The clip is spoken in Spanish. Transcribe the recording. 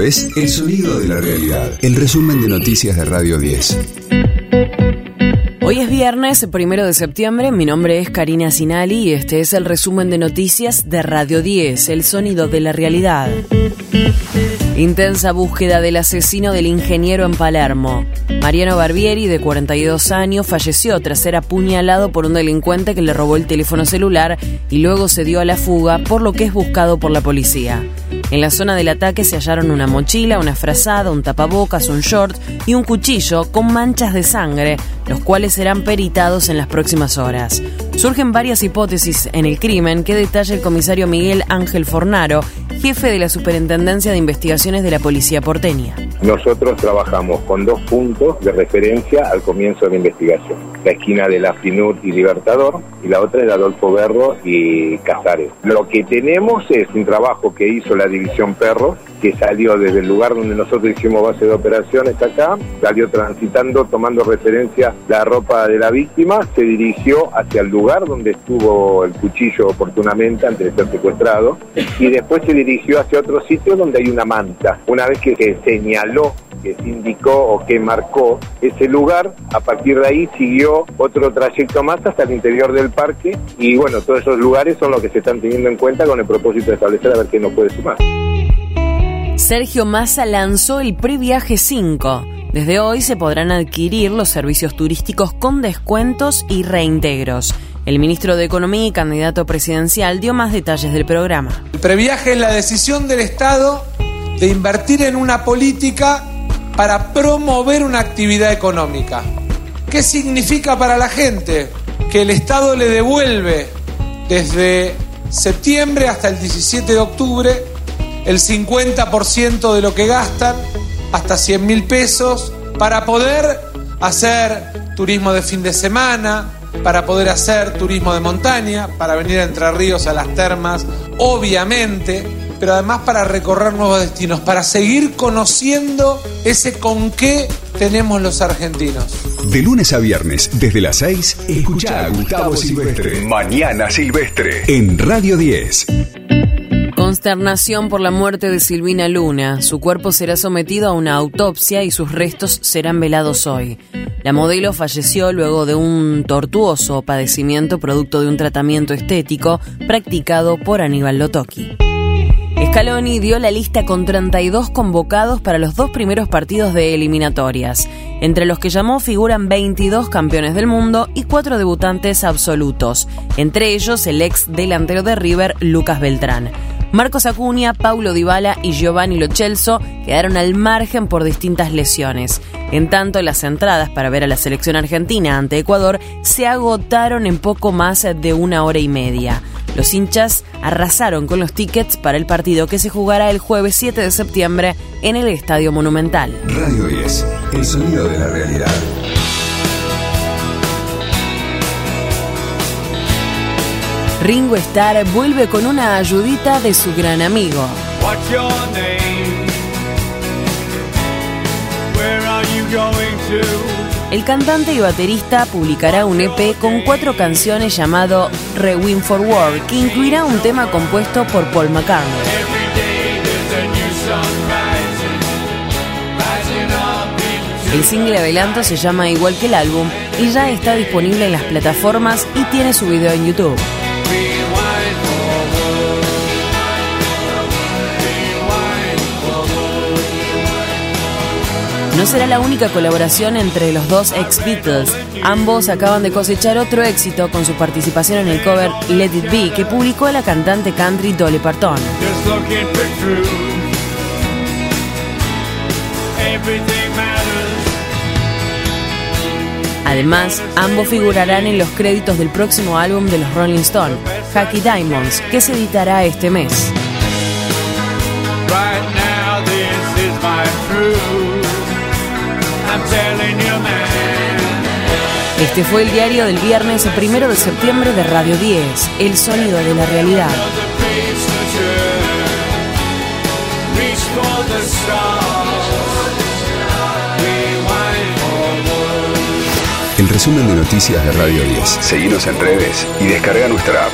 Es El Sonido de la Realidad, el resumen de noticias de Radio 10. Hoy es viernes, primero de septiembre. Mi nombre es Karina Sinali y este es el resumen de noticias de Radio 10, El Sonido de la Realidad. Intensa búsqueda del asesino del ingeniero en Palermo. Mariano Barbieri, de 42 años, falleció tras ser apuñalado por un delincuente que le robó el teléfono celular y luego se dio a la fuga, por lo que es buscado por la policía. En la zona del ataque se hallaron una mochila, una frazada, un tapabocas, un short y un cuchillo con manchas de sangre, los cuales serán peritados en las próximas horas. Surgen varias hipótesis en el crimen que detalla el comisario Miguel Ángel Fornaro, jefe de la Superintendencia de Investigaciones de la Policía porteña. Nosotros trabajamos con dos puntos de referencia al comienzo de la investigación. La esquina de la FINUR y Libertador y la otra es de Adolfo Berro y Casares. Lo que tenemos es un trabajo que hizo la División Perros, que salió desde el lugar donde nosotros hicimos base de operaciones acá, salió transitando, tomando referencia la ropa de la víctima, se dirigió hacia el lugar donde estuvo el cuchillo oportunamente antes de ser secuestrado y después se dirigió hacia otro sitio donde hay una manta. Una vez que se señaló que se indicó o que marcó ese lugar, a partir de ahí siguió otro trayecto más hasta el interior del parque y bueno, todos esos lugares son los que se están teniendo en cuenta con el propósito de establecer a ver qué nos puede sumar. Sergio Massa lanzó el Previaje 5. Desde hoy se podrán adquirir los servicios turísticos con descuentos y reintegros. El ministro de Economía y candidato presidencial dio más detalles del programa. El previaje es la decisión del Estado de invertir en una política para promover una actividad económica. ¿Qué significa para la gente? Que el Estado le devuelve desde septiembre hasta el 17 de octubre el 50% de lo que gastan, hasta 100 mil pesos, para poder hacer turismo de fin de semana, para poder hacer turismo de montaña, para venir a Entre Ríos a las termas, obviamente, pero además para recorrer nuevos destinos, para seguir conociendo ese con qué tenemos los argentinos. De lunes a viernes, desde las 6, escucha a Gustavo Silvestre. Mañana Silvestre. En Radio 10. Consternación por la muerte de Silvina Luna. Su cuerpo será sometido a una autopsia y sus restos serán velados hoy. La modelo falleció luego de un tortuoso padecimiento producto de un tratamiento estético practicado por Aníbal Lotoki. Scaloni dio la lista con 32 convocados para los dos primeros partidos de eliminatorias. Entre los que llamó figuran 22 campeones del mundo y cuatro debutantes absolutos, entre ellos el ex delantero de River, Lucas Beltrán. Marcos Acuña, Paulo Dybala y Giovanni Lochelso quedaron al margen por distintas lesiones. En tanto, las entradas para ver a la selección argentina ante Ecuador se agotaron en poco más de una hora y media. Los hinchas arrasaron con los tickets para el partido que se jugará el jueves 7 de septiembre en el Estadio Monumental. Radio 10, el sonido de la realidad. Ringo Starr vuelve con una ayudita de su gran amigo. El cantante y baterista publicará un EP con cuatro canciones llamado Rewind for War, que incluirá un tema compuesto por Paul McCartney. El single adelanto se llama igual que el álbum y ya está disponible en las plataformas y tiene su video en YouTube. Será la única colaboración entre los dos ex Beatles. Ambos acaban de cosechar otro éxito con su participación en el cover Let It Be que publicó la cantante country Dolly Parton. Además, ambos figurarán en los créditos del próximo álbum de los Rolling Stones, Hacky Diamonds, que se editará este mes. Este fue el diario del viernes primero de septiembre de Radio 10, El sonido de la realidad. El resumen de noticias de Radio 10. Seguimos en redes y descarga nuestra app.